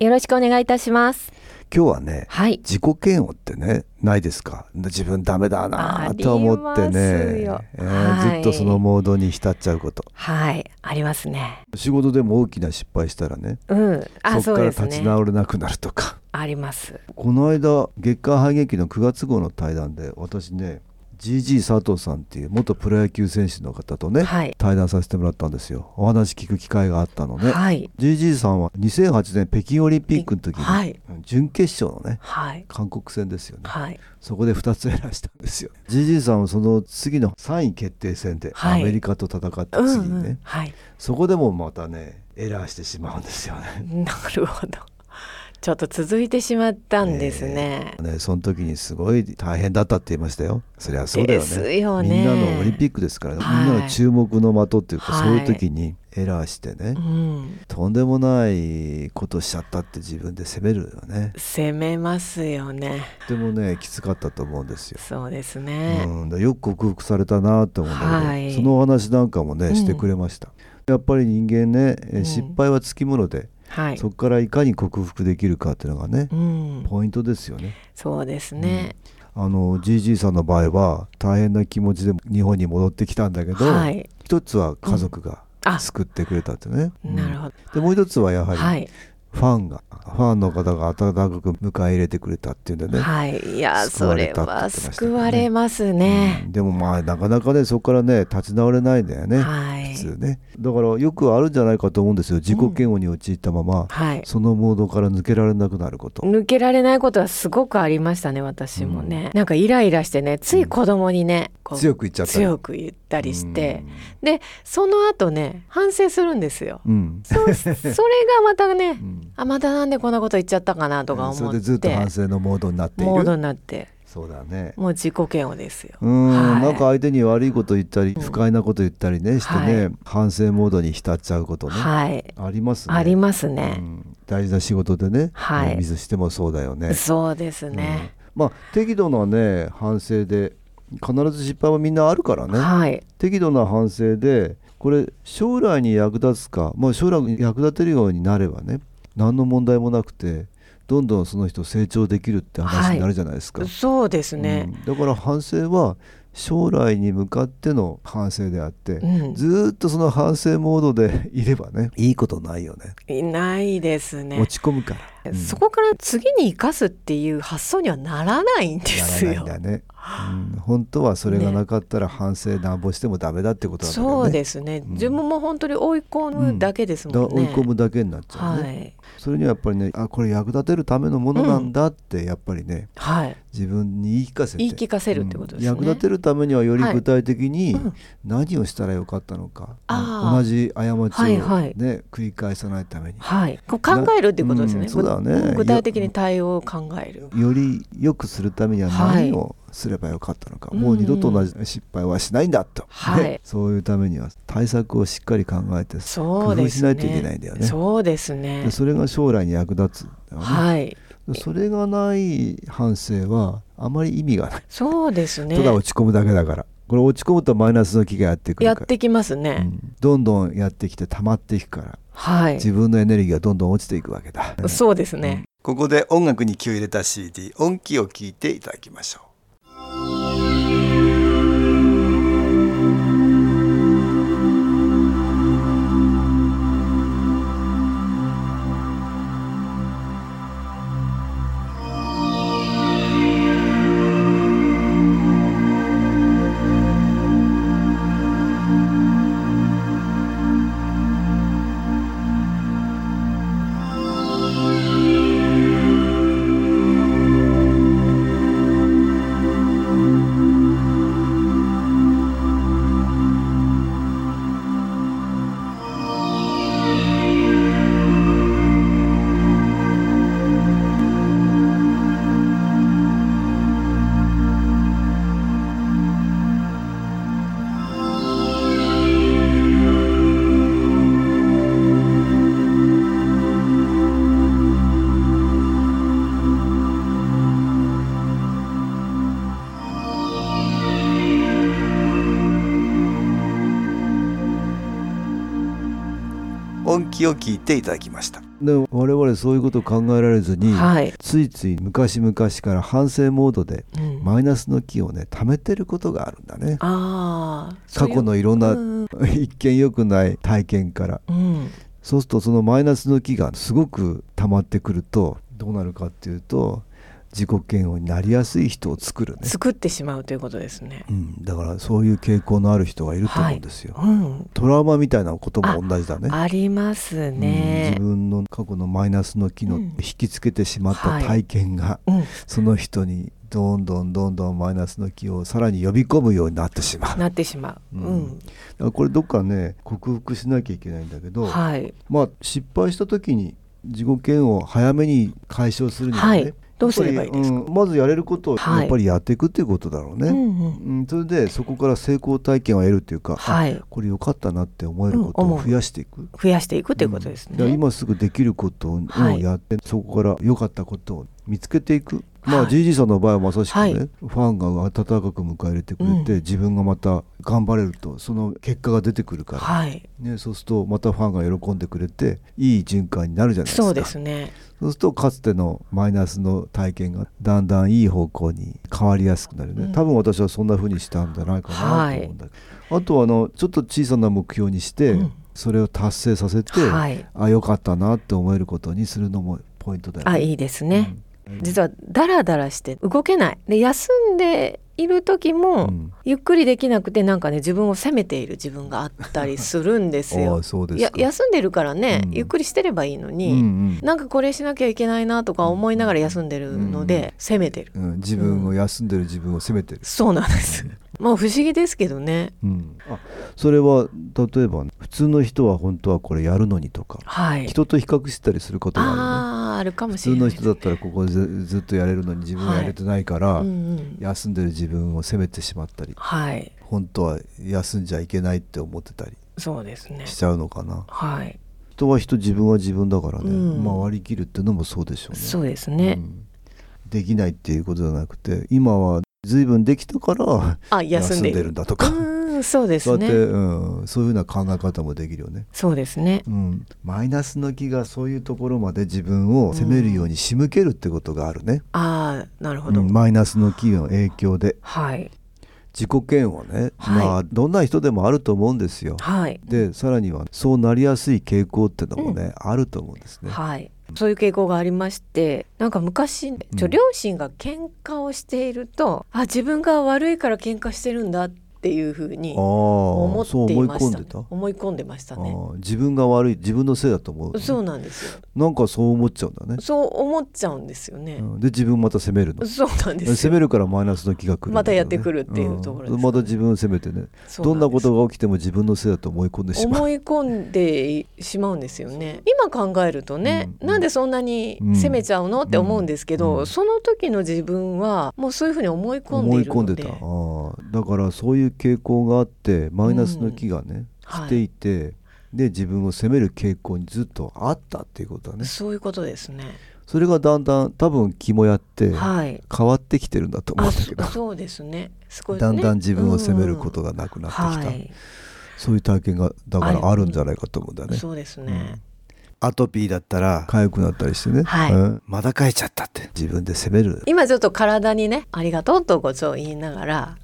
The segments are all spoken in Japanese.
よろしくお願いいたします。今日はね、はい。自己嫌悪ってねないですか？自分ダメだなと思ってねよ、えーはいずっとそのモードに浸っちゃうことはい、ありますね。仕事でも大きな失敗したらねうん、あ、そこから。立ち直れなくなるとか、あります。この間月刊反撃の9月号の対談で私ね GG 佐藤さんっていう元プロ野球選手の方とね、はい。対談させてもらったんですよお話聞く機会があったのね、はい。GG さんは2008年北京オリンピックの時に、はい準決勝のねはい。韓国戦ですよねはい。そこで2つエラーしたんですよ GG さんはその次の3位決定戦でアはいメリカと戦ったうん、次にね、うん。はい。そこでもまたねエラーしてしまうんですよね なるほど。ちょっと続いてしまったんですね。ねその時にすごい大変だったって言いましたよ。そりゃそうだよね。よね。みんなのオリンピックですから、はい。みんなの注目の的っていうか、はいそういう時にエラーしてね、うん。とんでもないことしちゃったって自分で責めるよね。攻めますよね。とてもねきつかったと思うんですよ、そうですね。うん、だよく克服されたなと思うんだけど、はい。そのお話なんかもね、うん。してくれました。やっぱり人間ね、えうん。失敗はつきもので、はい。そこからいかに克服できるかっていうのがね、うん。ポイントですよねそうですね。あの GG さんの場合は大変な気持ちで日本に戻ってきたんだけど、はい。一つは家族があ救ってくれたってね、うんなるほど。でもう一つはやはりはい。ファンが、ファンの方が温かく迎え入れてくれたっていうんでね、はい、いやそれは救われますね。うん。でもまあなかなかねそこからね立ち直れないんだよね、はい。普通ね。だからよくあるんじゃないかと思うんですよ。自己嫌悪に陥ったまま、はい。そのモードから抜けられなくなること、抜けられないことはすごくありましたね私もね、なんかイライラしてねつい子供にね、強く言っちゃった強く言ったりして、でその後ね反省するんですよ。うん、そう それがまたね、うん。あまたなんでこんなこと言っちゃったかなとか思って、それでずっと反省のモードになっていモードるになって。そうだね。もう自己嫌悪ですよ。うん、はい。なんか相手に悪いこと言ったり、うん。不快なこと言ったりねしてね、はい。反省モードに浸っちゃうことね、はい、ありますね。ありますね。うん。大事な仕事でね、はい。ミスしてもそうだよね。そうですね。まあ適度なね反省で必ず失敗はみんなあるからね、はい。適度な反省でこれ将来に役立つか、まあ、将来に役立てるようになればね何の問題もなくてどんどんその人成長できるって話になるじゃないですか、そうですね。うん。だから反省は将来に向かっての反省であって、うん。ずーっとその反省モードでいればねいいことないよね。いないですね。落ち込むから、うん。そこから次に生かすっていう発想にはならないんですよ。ならないんだね、うん、本当はそれがなかったら反省なんぼしてもダメだってことなんだよね。そうですね、うん。自分も本当に追い込むだけですもんね。だ追い込むだけになっちゃうね、はい、それにはやっぱりねあこれ役立てるためのものなんだってやっぱりね、はい、自分に言い聞かせて。言い聞かせるってことですね。うん。役立てるためにはよりはい具体的にうん。何をしたらよかったのか、同じ過ちを、ねはいはい。繰り返さないために。はい、こう考えるってことですね。うん。そうだね。ぐ具体的に対応を考える。より良くするためには何をすればよかったのか、はいもう二度と同じ失敗はしないんだと、はい。ね そういうためには対策をしっかり考えて。工夫しないといけないんだよね。そうですね。で。それが将来に役立つね、はい、それがない反省はあまり意味がない、そうですね。た。だ落ち込むだけだから。これ落ち込むとマイナスの気がやってくるやってきますうね。ん。どんどんやってきて溜まっていくからはい。自分のエネルギーがどんどん落ちていくわけだ、そうですね。ここで音楽に気を入れた CD 音気を聞いていただきましょうきを聞いていただきました。で我々そういうことを考えられずに、はい、ついつい昔々から反省モードでうん。マイナスの気をね溜めてることがあるんだね。過去のいろんなうん。一見良くない体験から。うん。そうするとそのマイナスの気がすごく溜まってくるとどうなるかっていうと自己嫌悪になりやすい人を作るね、作ってしまうということですね。うん、だからそういう傾向のある人がいると思うんですよ、うん、トラウマみたいなことも同じだね。ありますうん。ね自。分の過去のマイナスの機能、うん引きつけてしまった体験が、うん、その人にどんどんどんどんマイナスの気をさらに呼び込むようになってしまう。だかなってしまう。ううん。ん、らこれどっかね克服しなきゃいけないんだけど、はい、まあ失敗した時に自己嫌悪を早めに解消するにはね、はいどうすればいいですか？うんまずやれることをはい。やっぱりやっていくっていうことだろうね、うんうん。うんそれでそこから成功体験を得るっていうか、あはい、これ良かったなって思えることを増やしていく、増やしていくということですね。今すぐできることをはい。やって、そこから良かったことを見つけていく、まあはい。GG さんの場合はまさしくね、はい。ファンが温かく迎え入れてくれて、うん。自分がまた頑張れるとその結果が出てくるから、はい、ね、そうするとまたファンが喜んでくれていい循環になるじゃないですか。そうですね。そうするとかつてのマイナスの体験がだんだんいい方向に変わりやすくなるね、うん。多分私はそんな風にしたんじゃないかなと思うんだけど、あとはあのちょっと小さな目標にして、うん。それを達成させて、はい、あ良かったなって思えることにするのもポイントだよね。あ、いいですね。うん。実はダラダラして動けない。で休んでいる時も、うん。ゆっくりできなくてなんかね自分を責めている自分があったりするんです あよすか。いや休んでるからね、うん。ゆっくりしてればいいのうに、ん。なんかこれしなきゃいけないなとか思いながら休んでるので、うん責めてる。うんうん。自分を休んでる自分を責めてる。そうなんです。まあ不思議ですけどね。うんあそれは例えば普通の人は本当はこれやるのにとか、はい。人と比較したりすることがあるよね。あああるかもし普通のれないです人だったらここずずっとやれるのに自分はやれてないから、うんうん。休んでる自分を責めてしまったりはい。本当は休んじゃいけないって思ってたりそうですねし。ちゃうのかなはい。人は人自分は自分だからね、うんまあ割り切るっていうのもそうでしょうねそうですね。うんできないっていうことじゃなくて今は随分できたからあ休んでいる休ん。だとか、うんそうですね。うん、そういうふうな考え方もできるよね、そうですね。うん、マイナスの気がそういうところまで自分を責めるように仕向けるってことがあるね、ああなるほど。うんマイナスの気の影響ではい自己嫌悪ね、はいまあどんな人でもあると思うんですよ。はいでさらにはそうなりやすい傾向ってのもね、あると思うんですね。はい。そういう傾向がありましてなんか昔ちょうん両親が喧嘩をしていると、あ自分が悪いから喧嘩してるんだっていうふうにあ思っていました。思い込んでましたね。自分が悪い自分のせいだと思う、そうなんですよ。なんかそう思っちゃうんだね。そう思っちゃうんですよね。うん。で自分また責めるの。そうなんですよ。責めるからマイナスの気が来るんだまたやってねくるっていうところですかねん。また自分を責めてね。どんなことが起きても自分のせいだと思い込んでしまう。思い込んでしまうんですよね。今考えるとね、うんなんでそんなにうん責めちゃうの？って思うんですけど、うん。その時の自分はもうそういうふうに思い込んで思いるので。い込んでただからそういう傾向があってマイナスの気がね、はいしていてで自分を責める傾向にずっとあったっていうことだね。そういうことですね。それがだんだん多分気もやってはい。変わってきてるんだと思うあんだけど、そそうですね。少しね。だんだん自分を責めることががなくなってきた、はい、そういう体験がだからある。んじゃないかと思うんだよね、そうですね、アトピーだったら痒くなったりしてね、はい。うん。まだ痒いちゃったって。自分で責める。今ちょっと体にねありがとうとごちを言いながら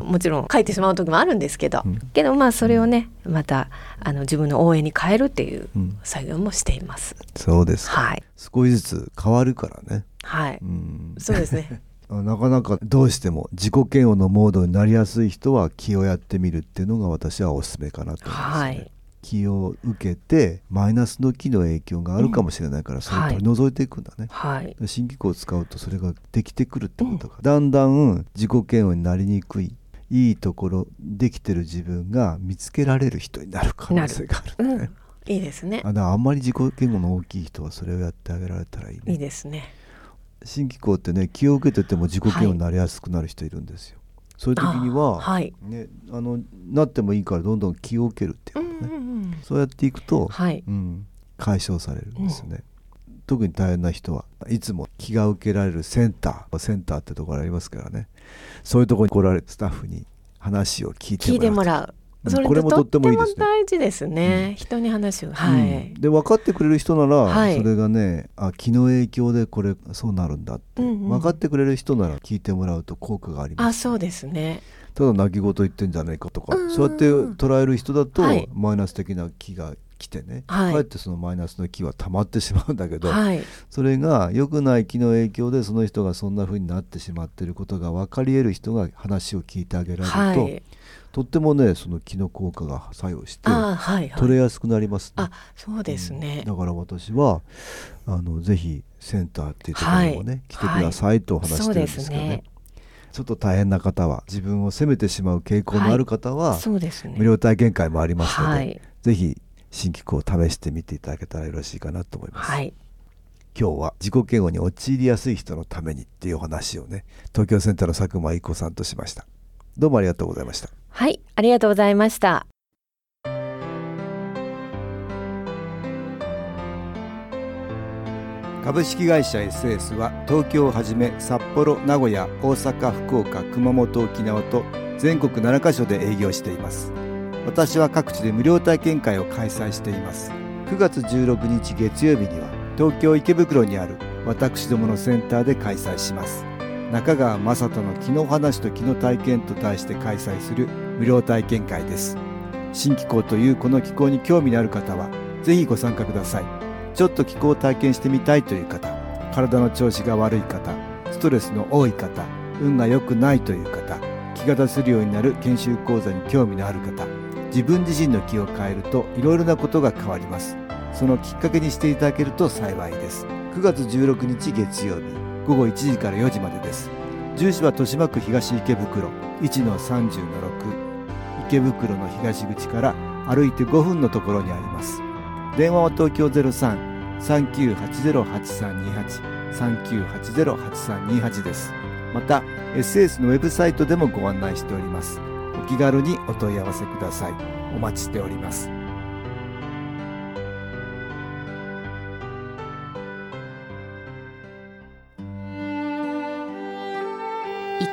もちろん書いてしまう時もあるんですけど、うん。けどまあそれをねまたあの自分の応援に変えるっていううん。作業もしています。そうですか、はい。少しずつ変わるからね、はい、うん、そうですね。なかなかどうしても自己嫌悪のモードになりやすい人は気をやってみるっていうのが私はおすすめかなと思います、ね。はい気を受けてマイナスの気の影響があるかもしれないから、それを取り除いていくんだね、はい。新機構を使うとそれができてくるってこと。が、だんだん自己嫌悪になりにくいいいところできてる自分が見つけられる人になる可能性があるんだね、いいですね。あ。あんまり自己嫌悪の大きい人はそれをやってあげられたらいいね。いいですね。新機構ってね気を受けてても自己嫌悪になりやすくなる人いるんですよ、そういう時には、あはい。ね、あのなってもいいからどんどん気を受けるっていううことね、んうんうん。そうやっていくと、はい。うん、解消されるんですよね、特に大変な人はいつも気が受けられるセンターセンターってところありますからねそういうところに来られるスタッフに話を聞いてもらう。それこれもとってもいいですね。大事ですね、うん、人に話をはい、うん、で分かってくれる人なら、はい、それがねあ気の影響でこれそうなるんだって、うんうん、分かってくれる人なら聞いてもらうと効果があります、ね、あそうですね。ただ泣き言言ってんじゃないかとか、そうやって捉える人だと、マイナス的な気が来てね、はい、かえってそのマイナスの気は溜まってしまうんだけど、はい、それが良くない気の影響でその人がそんな風になってしまっていることが分かり得る人が話を聞いてあげられると、はい、とってもねその気の効果が作用して、はいはい、取れやすくなります、ね、あそうですね、うん、だから私はあのぜひセンターっていうところにもね、来てくださいと話してるんですけどね。ちょっと大変な方は自分を責めてしまう傾向のある方は、はいね、無料体験会もありますので、はい、ぜひ新機構を試してみていただけたらよろしいかなと思います。はい、今日は自己嫌悪に陥りやすい人のためにっていうお話をね東京センターの佐久間愛子さんとしました。どうもありがとうございましたはいありがとうございました。株式会社 SS は東京をはじめ札幌名古屋大阪福岡熊本沖縄と全国7カ所で営業しています。私は各地で無料体験会を開催しています。9月16日月曜日には東京池袋にある私どものセンターで開催します。中川雅人の気の話と気の体験と題して開催する無料体験会です。新気候というこの気候に興味のある方はぜひご参加ください。ちょっと気候を体験してみたいという方体の調子が悪い方ストレスの多い方運が良くないという方気が出せるようになる研修講座に興味のある方自分自身の気を変えるといろいろなことが変わります。そのきっかけにしていただけると幸いです。9月16日月曜日午後1時から4時までです。住所は豊島区東池袋1-30-6池袋の東口から歩いて5分のところにあります。電話は東京03-3980-8328 3980-8328です。また SS のウェブサイトでもご案内しております。お気軽にお問い合わせください。お待ちしております。